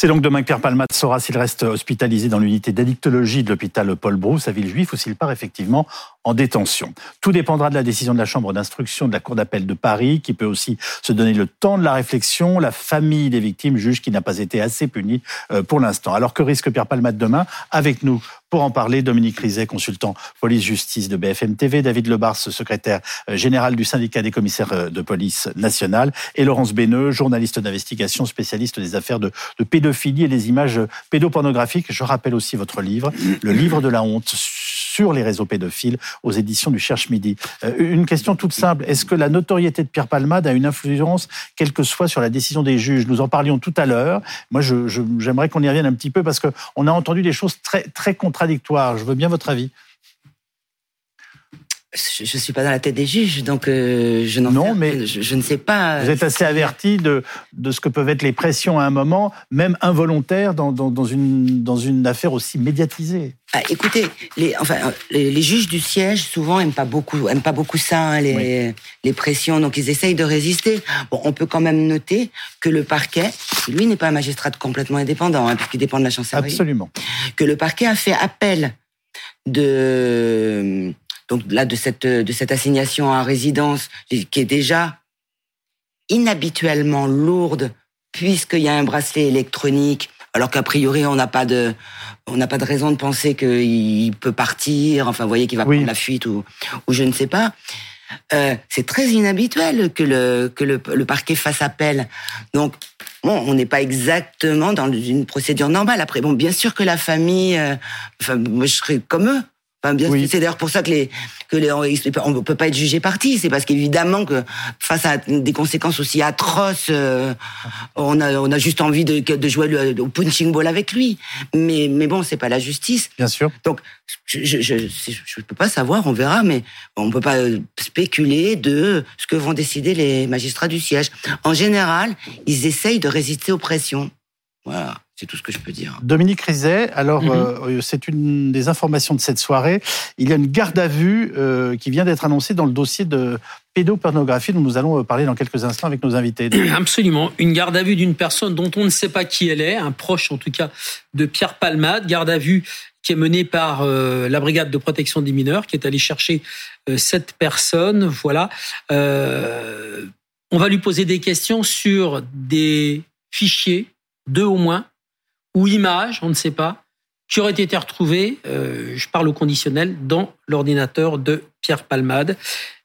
C'est donc demain que Pierre Palmade saura s'il reste hospitalisé dans l'unité d'addictologie de l'hôpital Paul Brousse à Villejuif ou s'il part effectivement en détention. Tout dépendra de la décision de la Chambre d'instruction de la Cour d'appel de Paris, qui peut aussi se donner le temps de la réflexion. La famille des victimes juge qu'il n'a pas été assez puni euh, pour l'instant. Alors que risque Pierre Palmade demain Avec nous pour en parler, Dominique Rizet, consultant police-justice de BFM TV, David Lebars, secrétaire euh, général du syndicat des commissaires euh, de police nationale, et Laurence Béneux, journaliste d'investigation, spécialiste des affaires de, de pédophilie et des images pédopornographiques. Je rappelle aussi votre livre, Le livre de la honte sur les réseaux pédophiles aux éditions du Cherche Midi. Euh, une question toute simple. Est-ce que la notoriété de Pierre Palmade a une influence, quelle que soit, sur la décision des juges? Nous en parlions tout à l'heure. Moi, j'aimerais qu'on y revienne un petit peu parce qu'on a entendu des choses très, très contradictoires. Je veux bien votre avis je ne suis pas dans la tête des juges, donc euh, je n'en non, mais je, ne sais pas. Vous êtes assez averti de, de ce que peuvent être les pressions à un moment, même involontaires, dans, dans, dans une, dans une affaire aussi médiatisée. Ah, écoutez, les, enfin, les, juges du siège souvent aiment pas beaucoup, aiment pas beaucoup ça, hein, les, les pressions, donc ils essayent de résister. Bon, on peut quand même noter que le parquet, lui n'est pas un magistrat complètement indépendant, hein, puisqu'il dépend de la chancellerie. Absolument. Que le parquet a fait appel de donc là de cette de cette assignation à résidence qui est déjà inhabituellement lourde puisqu'il y a un bracelet électronique alors qu'a priori on n'a pas de on n'a pas de raison de penser qu'il peut partir enfin vous voyez qu'il va prendre la fuite ou ou je ne sais pas. Euh, c'est très inhabituel que le que le, parquet fasse appel. Donc bon on n'est pas exactement dans une procédure normale. Après bon bien sûr que la famille euh, enfin moi je serais comme eux bien, c'est d'ailleurs pour ça que les que les on peut pas être jugé parti. C'est parce qu'évidemment que face à des conséquences aussi atroces, euh, on a on a juste envie de, de jouer au punching ball avec lui. Mais mais bon, c'est pas la justice. Bien sûr. Donc je je je, je peux pas savoir, on verra, mais on peut pas spéculer de ce que vont décider les magistrats du siège. En général, ils essayent de résister aux pressions. Voilà. C'est tout ce que je peux dire. Dominique Rizet, alors mhm. euh, c'est une des informations de cette soirée. Il y a une garde à vue euh, qui vient d'être annoncée dans le dossier de pédopornographie dont nous allons euh, parler dans quelques instants avec nos invités. Absolument. Une garde à vue d'une personne dont on ne sait pas qui elle est, un proche en tout cas de Pierre Palmade. Garde à vue qui est menée par la brigade de protection des mineurs, qui est allée chercher cette personne. Voilà. on va lui poser des questions sur des fichiers, deux au moins, ou images, on ne sait pas, qui auraient été retrouvées, euh, je parle au conditionnel, dans l'ordinateur de Pierre Palmade.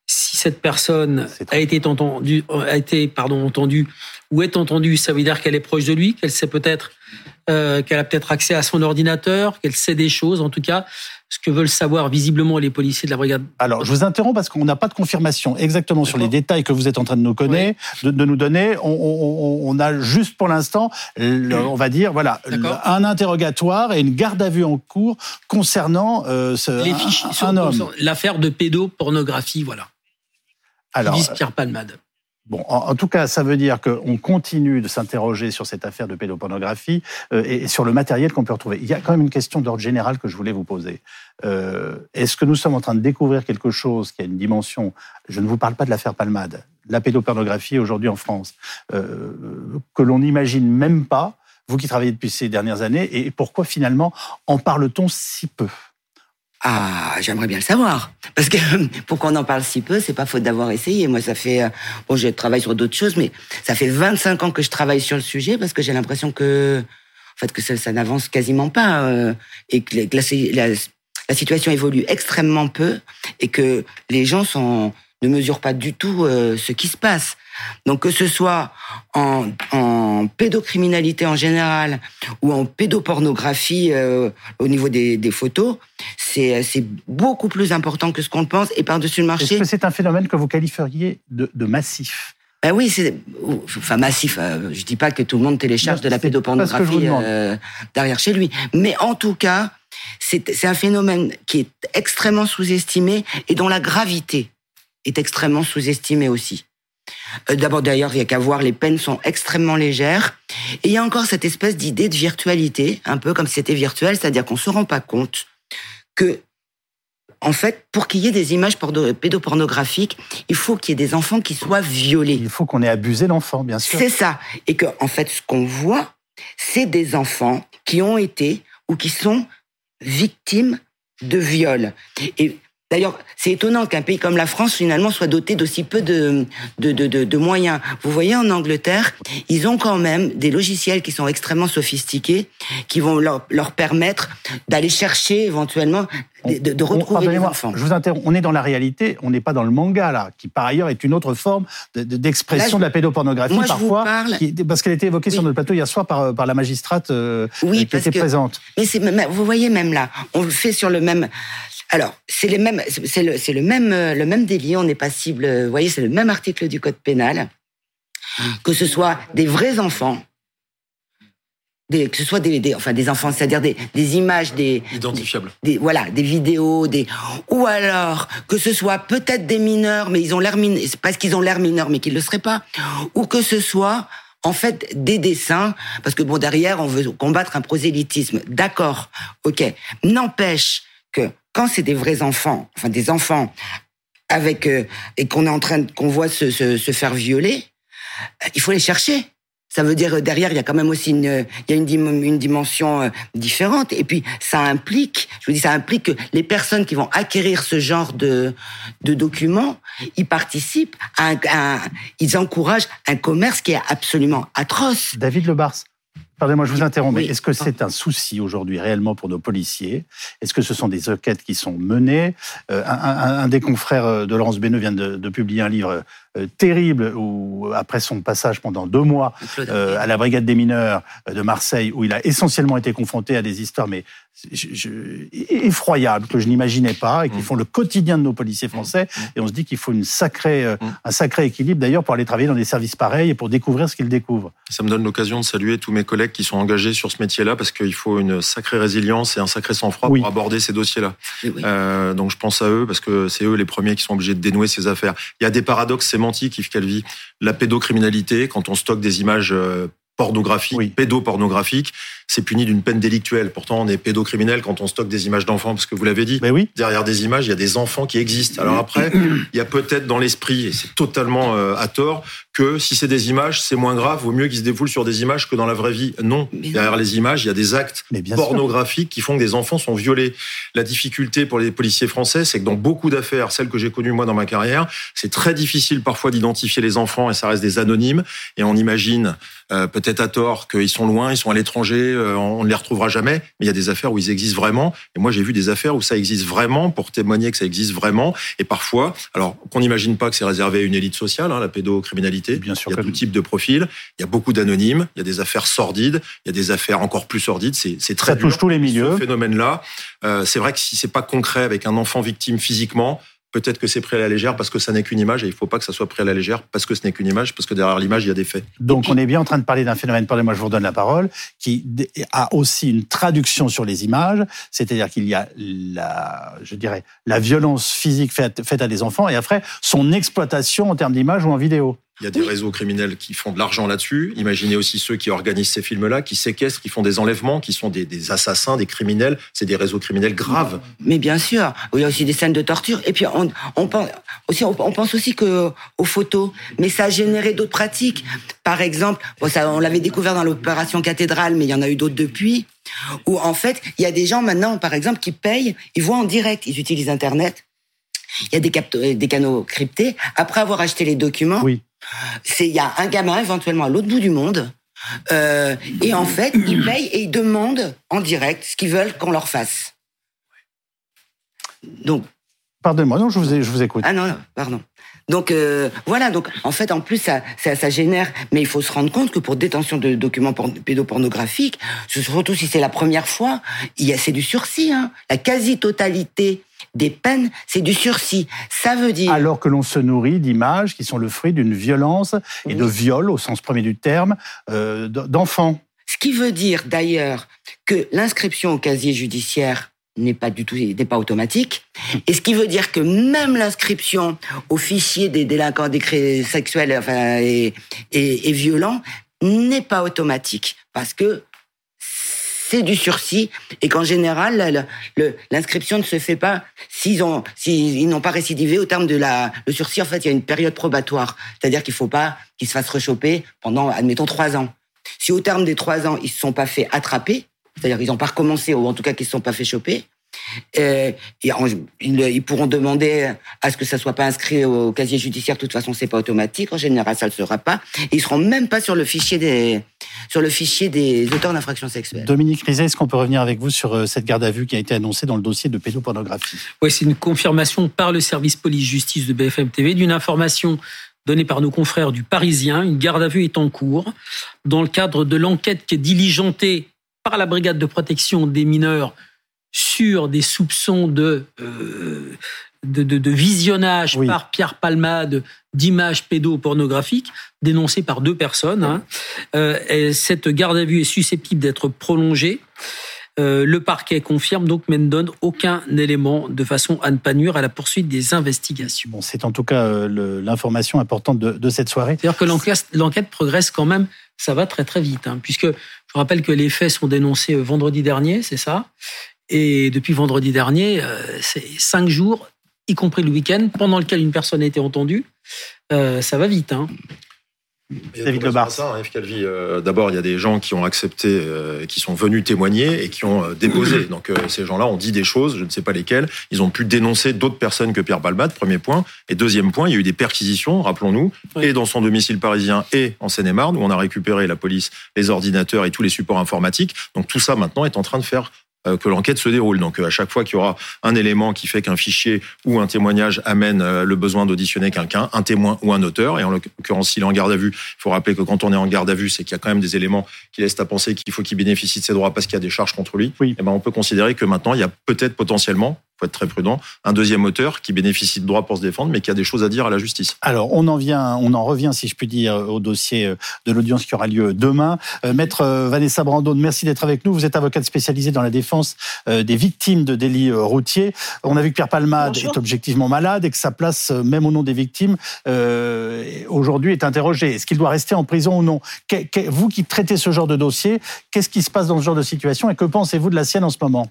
Si cette personne a été entendue, a été pardon entendue ou est entendue, ça veut dire qu'elle est proche de lui, qu'elle sait peut-être euh, qu'elle a peut-être accès à son ordinateur, qu'elle sait des choses. En tout cas, ce que veulent savoir visiblement les policiers de la brigade. Alors, je vous interromps parce qu'on n'a pas de confirmation exactement sur les détails que vous êtes en train de nous connaître, de, nous donner. On, a juste pour l'instant, on va dire, voilà, un interrogatoire et une garde à vue en cours concernant euh, ce, les fichiers, un, homme. L'affaire de pédopornographie, voilà. Alors, Pierre Palmade. Bon, en, tout cas, ça veut dire qu'on continue de s'interroger sur cette affaire de pédopornographie euh, et, sur le matériel qu'on peut retrouver. Il y a quand même une question d'ordre général que je voulais vous poser. Euh, Est-ce que nous sommes en train de découvrir quelque chose qui a une dimension Je ne vous parle pas de l'affaire Palmade, la pédopornographie aujourd'hui en France, euh, que l'on n'imagine même pas. Vous qui travaillez depuis ces dernières années, et pourquoi finalement en parle-t-on si peu? Ah, j'aimerais bien le savoir. Parce que pour qu'on en parle si peu, c'est pas faute d'avoir essayé. Moi, ça fait, euh, bon, je travaille sur d'autres choses, mais ça fait 25 ans que je travaille sur le sujet parce que j'ai l'impression que, en fait, que ça, n'avance quasiment pas euh, et que la, situation évolue extrêmement peu et que les gens sont, ne mesurent pas du tout euh, ce qui se passe. Donc que ce soit en, en pédocriminalité en général ou en pédopornographie euh, au niveau des, des photos, c'est beaucoup plus important que ce qu'on pense et par-dessus le marché. Est-ce que c'est un phénomène que vous qualifieriez de, de massif? Ben oui, c'est enfin massif. Euh, je dis pas que tout le monde télécharge de la pédopornographie euh, derrière chez lui, mais en tout cas, c'est un phénomène qui est extrêmement sous-estimé et dont la gravité est extrêmement sous-estimée aussi. Euh, d'abord, d'ailleurs, il y a qu'à voir, les peines sont extrêmement légères. Et il y a encore cette espèce d'idée de virtualité, un peu comme si c'était virtuel, c'est-à-dire qu'on se rend pas compte que, en fait, pour qu'il y ait des images pédopornographiques, il faut qu'il y ait des enfants qui soient violés. Il faut qu'on ait abusé l'enfant, bien sûr. C'est ça. Et que, en fait, ce qu'on voit, c'est des enfants qui ont été ou qui sont victimes de viol. Et D'ailleurs, c'est étonnant qu'un pays comme la France, finalement, soit doté d'aussi peu de, de, de, de, moyens. Vous voyez, en Angleterre, ils ont quand même des logiciels qui sont extrêmement sophistiqués, qui vont leur, leur permettre d'aller chercher éventuellement de, de retrouver les enfants. Je vous interromps. On est dans la réalité, on n'est pas dans le manga là, qui par ailleurs est une autre forme d'expression de, la pédopornographie parfois, parle... parce qu'elle a été évoquée sur notre plateau hier soir par, par la magistrate euh, oui, qui était présente. Mais vous voyez même là, on le fait sur le même alors, c'est les mêmes, c'est le, même, euh, le même délit. On n'est pas cible. Vous voyez, c'est le même article du code pénal. Que ce soit des vrais enfants, des, que ce soit des, des enfin des enfants, c'est-à-dire des, des images, des identifiables, des, voilà, des vidéos, des ou alors que ce soit peut-être des mineurs, mais ils ont l'air mineurs, parce qu'ils ont l'air mineurs, mais qu'ils le seraient pas, ou que ce soit en fait des dessins, parce que bon derrière on veut combattre un prosélytisme, d'accord, ok, n'empêche que quand c'est des vrais enfants, enfin des enfants avec euh, et qu'on est en train qu'on voit se, se, se, faire violer, euh, il faut les chercher. Ça veut dire euh, derrière il y a quand même aussi une il y a une, une dimension différente et puis ça implique je vous dis ça implique que les personnes qui vont acquérir ce genre de de documents ils participent à, un, ils encouragent un commerce qui est absolument atroce. David Lebars. Pardonnez-moi, je vous interromps, mais est-ce que c'est un souci aujourd'hui réellement pour nos policiers? Est-ce que ce sont des enquêtes qui sont menées? Euh, un, des confrères euh, de Laurence Benneux vient de, publier un livre euh, terrible où, après son passage pendant deux mois à la brigade des mineurs de Marseille, où il a essentiellement été confronté à des histoires mais effroyables que je n'imaginais pas et qui mm. font le quotidien de nos policiers français. Mm. Et on se dit qu'il faut une sacrée, mm. un sacré équilibre d'ailleurs pour aller travailler dans des services pareils et pour découvrir ce qu'ils découvrent. Ça me donne l'occasion de saluer tous mes collègues qui sont engagés sur ce métier-là parce qu'il faut une sacrée résilience et un sacré sang-froid pour aborder ces dossiers-là. Euh, donc je pense à eux parce que c'est eux les premiers qui sont obligés de dénouer ces affaires. Il y a des paradoxes sémantiques, Yves Calvi. La pédocriminalité, quand on stocke des images euh, pornographiques, pédopornographiques, c'est puni d'une peine délictuelle. Pourtant, on est pédocriminel quand on stocke des images d'enfants, parce que vous l'avez dit. Mais oui. Derrière des images, il y a des enfants qui existent. Alors après, il y a peut-être dans l'esprit, et c'est totalement euh, à tort, que si c'est des images, c'est moins grave, vaut mieux qu'ils se défoulent sur des images que dans la vraie vie. Non. Derrière les images, il y a des actes pornographiques qui font que des enfants sont violés. La difficulté pour les policiers français, c'est que dans beaucoup d'affaires, celles que j'ai connues moi dans ma carrière, c'est très difficile parfois d'identifier les enfants et ça reste des anonymes. Et on imagine euh, peut-être à tort qu'ils sont loin, ils sont à l'étranger, euh, on ne les retrouvera jamais, mais il y a des affaires où ils existent vraiment. Et moi, j'ai vu des affaires où ça existe vraiment pour témoigner que ça existe vraiment. Et parfois, alors qu'on n'imagine pas que c'est réservé à une élite sociale, hein, la pédocriminalité. Bien sûr. Il y a tout type de profil. Il y a beaucoup d'anonymes. Il y a des affaires sordides. Il y a des affaires encore plus sordides. C'est, c'est très ça touche tous les milieux. Ce phénomène-là, euh, c'est vrai que si c'est pas concret avec un enfant victime physiquement, Peut-être que c'est pris à la légère parce que ça n'est qu'une image et il ne faut pas que ça soit pris à la légère parce que ce n'est qu'une image, parce que derrière l'image, il y a des faits. Donc on est bien en train de parler d'un phénomène, pardonnez-moi, je vous redonne la parole, qui a aussi une traduction sur les images, c'est-à-dire qu'il y a la, je dirais, la violence physique faite, faite à des enfants et après son exploitation en termes d'image ou en vidéo. Il y a des réseaux criminels qui font de l'argent là-dessus. Imaginez aussi ceux qui organisent ces films-là, qui séquestrent, qui font des enlèvements, qui sont des, des assassins, des criminels. C'est des réseaux criminels graves. Mais bien sûr, il y a aussi des scènes de torture. Et puis on, on pense aussi, on pense aussi que aux photos, mais ça a généré d'autres pratiques. Par exemple, bon, ça, on l'avait découvert dans l'opération cathédrale, mais il y en a eu d'autres depuis. Où en fait, il y a des gens maintenant, par exemple, qui payent, ils voient en direct, ils utilisent Internet. Il y a des, des canaux cryptés. Après avoir acheté les documents, oui c'est il y a un gamin éventuellement à l'autre bout du monde. Euh, et en fait, ils payent et ils demandent en direct ce qu'ils veulent qu'on leur fasse. Donc. Pardonnez-moi, non, je vous, je vous écoute. Ah non, non pardon. Donc euh, voilà, donc en fait en plus ça, ça, ça, génère, mais il faut se rendre compte que pour détention de documents pédopornographiques, surtout si c'est la première fois, il y a c'est du sursis. Hein. La quasi-totalité des peines, c'est du sursis. Ça veut dire... Alors que l'on se nourrit d'images qui sont le fruit d'une violence et de viol, au sens premier du terme, euh, d'enfants. Ce qui veut dire d'ailleurs que l'inscription au casier judiciaire n'est pas du tout n'est pas automatique et ce qui veut dire que même l'inscription au fichier des délinquants des sexuels enfin, et, et, et violents n'est pas automatique parce que c'est du sursis. Et qu'en général l'inscription ne se fait pas s'ils ont s'ils n'ont pas récidivé au terme de la le sursis. En fait il y a une période probatoire. C'est-à-dire qu'il faut pas qu'ils se fassent rechoper pendant admettons trois ans. Si au terme des trois ans, ils se sont pas fait attraper, c'est-à-dire qu'ils n'ont pas recommencé, ou en tout cas qu'ils ne se sont pas fait choper, euh, ils, pourront demander à ce que ça soit pas inscrit au casier judiciaire. De toute façon, c'est pas automatique. En général, ça ne le sera pas. Et ils seront même pas sur le fichier des sur le fichier des auteurs d'infractions sexuelles. Dominique Rizet, est-ce qu'on peut revenir avec vous sur euh, cette garde à vue qui a été annoncée dans le dossier de pédopornographie? Oui, c'est une confirmation par le service police-justice de BFM TV d'une information donnée par nos confrères du Parisien. Une garde à vue est en cours dans le cadre de l'enquête qui est diligentée par la brigade de protection des mineurs sur des soupçons de, euh, de, visionnage par Pierre Palmade d'images pédopornographiques dénoncées par deux personnes. Hein. Euh, cette garde à vue est susceptible d'être prolongée. Euh, le parquet confirme donc mais ne donne aucun élément de façon à ne pas nuire à la poursuite des investigations. Bon, c'est en tout cas l'information importante de, cette soirée. C'est-à-dire que l'enquête progresse quand même, ça va très très vite, hein, puisque je rappelle que les faits sont dénoncés vendredi dernier, c'est ça? Et depuis vendredi dernier, euh, c'est cinq jours, y compris le week-end, pendant lequel une personne a été entendue. Euh, ça va vite. Hein. David Lebar. Hein, euh, D'abord, il y a des gens qui ont accepté, qui sont venus témoigner et qui ont déposé. Donc, ces gens-là ont dit des choses, je ne sais pas lesquelles. Ils ont pu dénoncer d'autres personnes que Pierre Balbat, premier point. Et deuxième point, il y a eu des perquisitions, rappelons-nous, et dans son domicile parisien et en Seine-et-Marne, où on a récupéré la police, les ordinateurs et tous les supports informatiques. Donc, tout ça maintenant est en train de faire euh, que l'enquête se déroule. Donc euh, à chaque fois qu'il y aura un élément qui fait qu'un fichier ou un témoignage amène euh, le besoin d'auditionner quelqu'un, un témoin ou un auteur, et en l'occurrence s'il est en garde à vue, il faut rappeler que quand on est en garde à vue, c'est qu'il y a quand même des éléments qui laissent à penser qu'il faut qu'il bénéficie de ses droits parce qu'il y a des charges contre lui. Oui. Et eh ben on peut considérer que maintenant il y a peut-être potentiellement faut être très prudent, un deuxième auteur qui bénéficie de droits pour se défendre, mais qui a des choses à dire à la justice. Alors, on en vient, on en revient, si je puis dire, au dossier euh, de l'audience qui aura lieu demain. Euh, Maître euh, Vanessa Brandon, merci d'être avec nous. Vous êtes avocate spécialisée dans la défense des victimes de délits routiers. On a vu que Pierre Palmade est objectivement malade et que sa place, même au nom des victimes, aujourd'hui est interrogée. Est-ce qu'il doit rester en prison ou non? Vous qui traitez ce genre de dossier, qu'est-ce qui se passe dans ce genre de situation et que pensez-vous de la sienne en ce moment?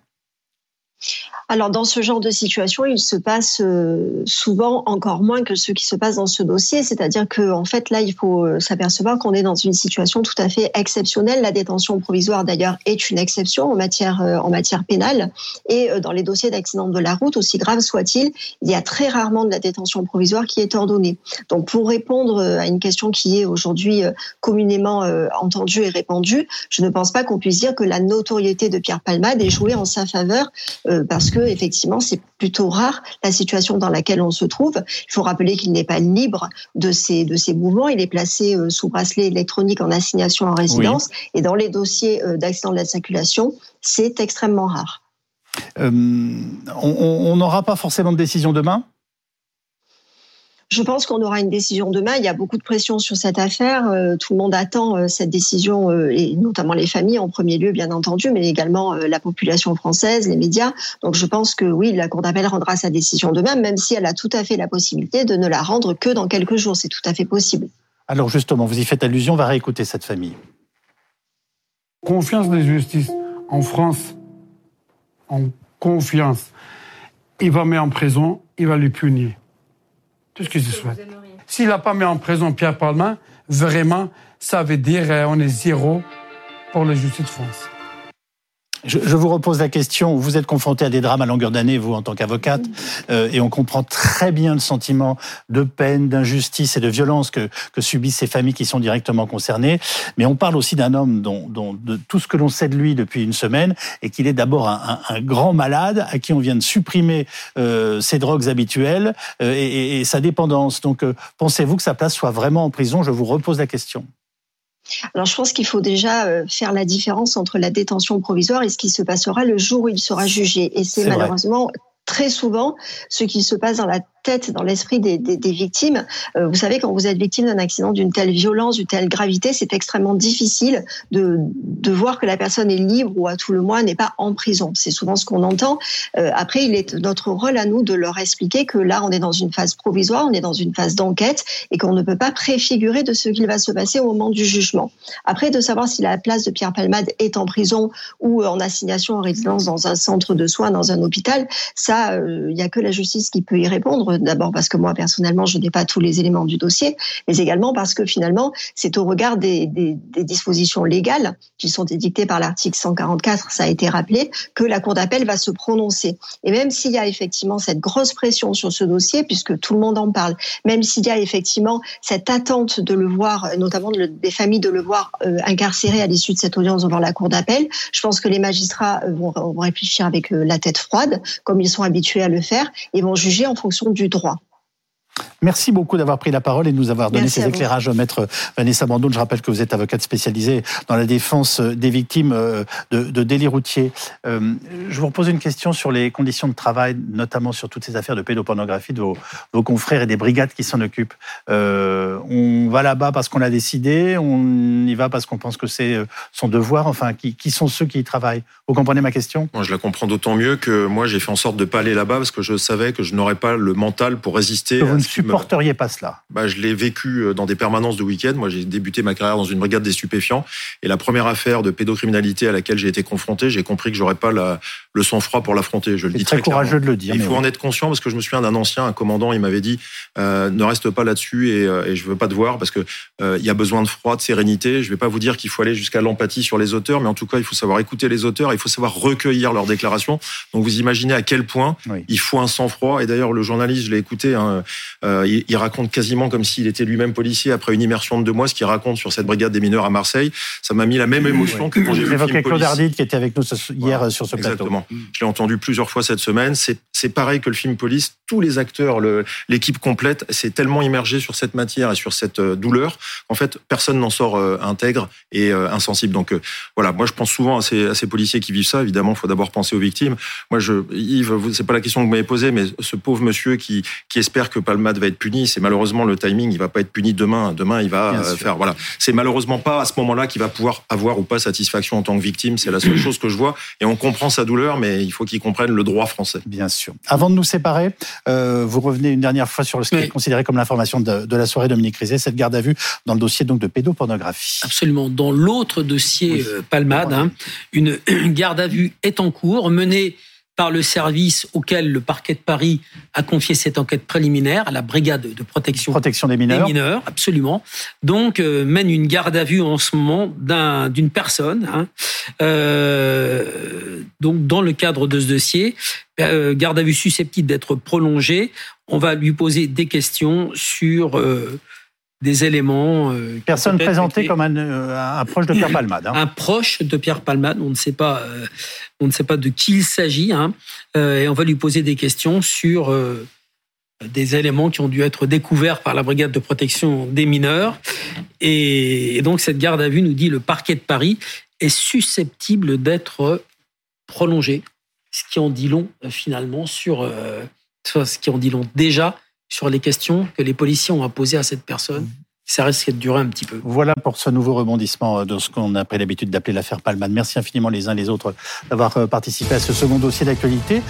Alors dans ce genre de situation, il se passe euh, souvent encore moins que ce qui se passe dans ce dossier, c'est-à-dire que en fait là, il faut euh, s'apercevoir qu'on est dans une situation tout à fait exceptionnelle. La détention provisoire d'ailleurs est une exception en matière euh, en matière pénale et dans les dossiers d'accident de la route, aussi grave soit-il, il y a très rarement de la détention provisoire qui est ordonnée. Donc pour répondre à une question qui est aujourd'hui communément entendue et répandue, je ne pense pas qu'on puisse dire que la notoriété de Pierre Palmade est jouée en sa faveur parce que que effectivement c'est plutôt rare la situation dans laquelle on se trouve. Il faut rappeler qu'il n'est pas libre de ses de ses mouvements. Il est placé euh, sous bracelet électronique en assignation en résidence et dans les dossiers euh, d'accident de la circulation, c'est extrêmement rare. Euh, on n'aura pas forcément de décision demain? Je pense qu'on aura une décision demain. Il y a beaucoup de pression sur cette affaire. Euh, tout le monde attend euh, cette décision, euh, et notamment les familles en premier lieu, bien entendu, mais également la population française, les médias. Donc je pense que oui, la Cour d'appel rendra sa décision demain, même si elle a tout à fait la possibilité de ne la rendre que dans quelques jours. C'est tout à fait possible. Alors justement, vous y faites allusion, on va réécouter cette famille. Confiance de justice en France, en confiance. Il va mettre en prison, il va lui punir. Tout ce que je souhaite. S'il n'a pas mis en prison Pierre Palma, vraiment, ça veut dire qu'on est zéro pour la justice de France. Je, vous repose la question. Vous êtes confronté à des drames à longueur d'année, vous, en tant qu'avocate, euh, et on comprend très bien le sentiment de peine, d'injustice et de violence que, que, subissent ces familles qui sont directement concernées. Mais on parle aussi d'un homme dont, dont, de tout ce que l'on sait de lui depuis une semaine, et qu'il est d'abord un, un, grand malade à qui on vient de supprimer euh, ses drogues habituelles euh, et, et, sa dépendance. Donc, euh, pensez-vous que sa place soit vraiment en prison? Je vous repose la question. Alors je pense qu'il faut déjà euh, faire la différence entre la détention provisoire et ce qui se passera le jour où il sera jugé. Et c'est malheureusement très souvent ce qui se passe dans la tête, dans l'esprit des, victimes. Euh, vous savez, quand vous êtes victime d'un accident d'une telle violence, d'une telle gravité, c'est extrêmement difficile de, voir que la personne est libre ou à tout le moins n'est pas en prison. C'est souvent ce qu'on entend. Euh, après, il est notre rôle à nous de leur expliquer que là, on est dans une phase provisoire, on est dans une phase d'enquête et qu'on ne peut pas préfigurer de ce qu'il va se passer au moment du jugement. Après, de savoir si la place de Pierre Palmade est en prison ou en assignation en résidence dans un centre de soins, dans un hôpital, ça, euh, il n'y a que la justice qui peut y répondre peut-être d'abord parce que moi personnellement je n'ai pas tous les éléments du dossier, mais également parce que finalement c'est au regard des, des, dispositions légales qui sont édictées par l'article 144, ça a été rappelé, que la Cour d'appel va se prononcer. Et même s'il y a effectivement cette grosse pression sur ce dossier, puisque tout le monde en parle, même s'il y a effectivement cette attente de le voir, notamment des familles de le voir euh, incarcéré à l'issue de cette audience devant la Cour d'appel, je pense que les magistrats vont, vont réfléchir avec euh, la tête froide, comme ils sont habitués à le faire, et vont juger en fonction du droit. Merci beaucoup d'avoir pris la parole et de nous avoir donné ces éclairages, maître Vanessa Bandoun. Je rappelle que vous êtes avocate spécialisée dans la défense des victimes euh, de, de délits routiers. Euh, je vous repose une question sur les conditions de travail, notamment sur toutes ces affaires de pédopornographie de vos, vos confrères et des brigades qui s'en occupent. Euh, on va là-bas parce qu'on l'a décidé, on y va parce qu'on pense que c'est son devoir. Enfin, qui, qui, sont ceux qui y travaillent Vous comprenez ma question? Moi, je la comprends d'autant mieux que moi, j'ai fait en sorte de ne pas aller là-bas parce que je savais que je n'aurais pas le mental pour résister supporteriez pas cela? Bah, Je l'ai vécu euh, dans des permanences de week-end. Moi, j'ai débuté ma carrière dans une brigade des stupéfiants. Et la première affaire de pédocriminalité à laquelle j'ai été confronté, j'ai compris que j'aurais pas la, le sang-froid pour l'affronter. Je le dis très, très courageux de le dire. Il faut en être conscient parce que je me souviens d'un ancien, un commandant, il m'avait dit euh, ne reste pas là-dessus et, euh, et, je veux pas te voir parce que euh, il y a besoin de froid, de sérénité. Je vais pas vous dire qu'il faut aller jusqu'à l'empathie sur les auteurs, mais en tout cas, il faut savoir écouter les auteurs, il faut savoir recueillir leurs déclarations. Donc vous imaginez à quel point oui. il faut un sang-froid. Et d'ailleurs, le journaliste, je l'ai écouté, hein, euh, il, il raconte quasiment comme s'il était lui-même policier après une immersion de deux mois, ce qu'il raconte sur cette brigade des mineurs à Marseille. Ça m'a mis la même émotion oui. que quand j'ai vu le Claude Ardide qui était avec nous hier voilà. sur ce plateau. Exactement. Je l'ai entendu plusieurs fois cette semaine. C'est pareil que le film Police. Tous les acteurs, l'équipe complète, s'est tellement immergé sur cette matière et sur cette euh, douleur qu'en fait, personne n'en sort euh, intègre et euh, insensible. Donc euh, voilà, moi je pense souvent à ces, à ces policiers qui vivent ça. Évidemment, il faut d'abord penser aux victimes. Moi, je, Yves, c'est pas la question que vous m'avez posée, mais ce pauvre monsieur qui, qui espère que Palmade va être puni, c'est malheureusement le timing. Il va pas être puni demain. Demain, il va Bien faire. Sûr. Voilà, c'est malheureusement pas à ce moment-là qu'il va pouvoir avoir ou pas satisfaction en tant que victime. C'est la seule chose que je vois. Et on comprend sa douleur, mais il faut qu'il comprenne le droit français. Bien sûr. Avant de nous séparer, euh, vous revenez une dernière fois sur ce qui oui. est considéré comme l'information de, de, la soirée Dominique Rizet, cette garde à vue dans le dossier donc de pédopornographie. Absolument. Dans l'autre dossier oui. euh, Palmade, hein, une, une, garde à vue est en cours, menée par le service auquel le parquet de Paris a confié cette enquête préliminaire à la brigade de protection, protection des, mineurs. des mineurs. absolument. Donc euh, mène une garde à vue en ce moment d'une un, personne. Hein, euh, donc dans le cadre de ce dossier, euh, garde à vue susceptible d'être prolongée. On va lui poser des questions sur euh, des éléments. Euh, Personne présenté été... comme un, euh, un, proche de Pierre Palmade. Hein. Un proche de Pierre Palmade. On ne sait pas, euh, on ne sait pas de qui il s'agit. Hein. et on va lui poser des questions sur des éléments qui ont dû être découverts par la brigade de protection des mineurs. Et, et donc cette garde à vue nous dit le parquet de Paris est susceptible d'être prolongé, ce qui en dit long finalement sur ce qui en dit long déjà sur les questions que les policiers ont posées à cette personne. Ça risque de durer un petit peu. Voilà pour ce nouveau rebondissement de ce qu'on a pris l'habitude d'appeler l'affaire Palman. Merci infiniment les uns les autres d'avoir participé à ce second dossier d'actualité.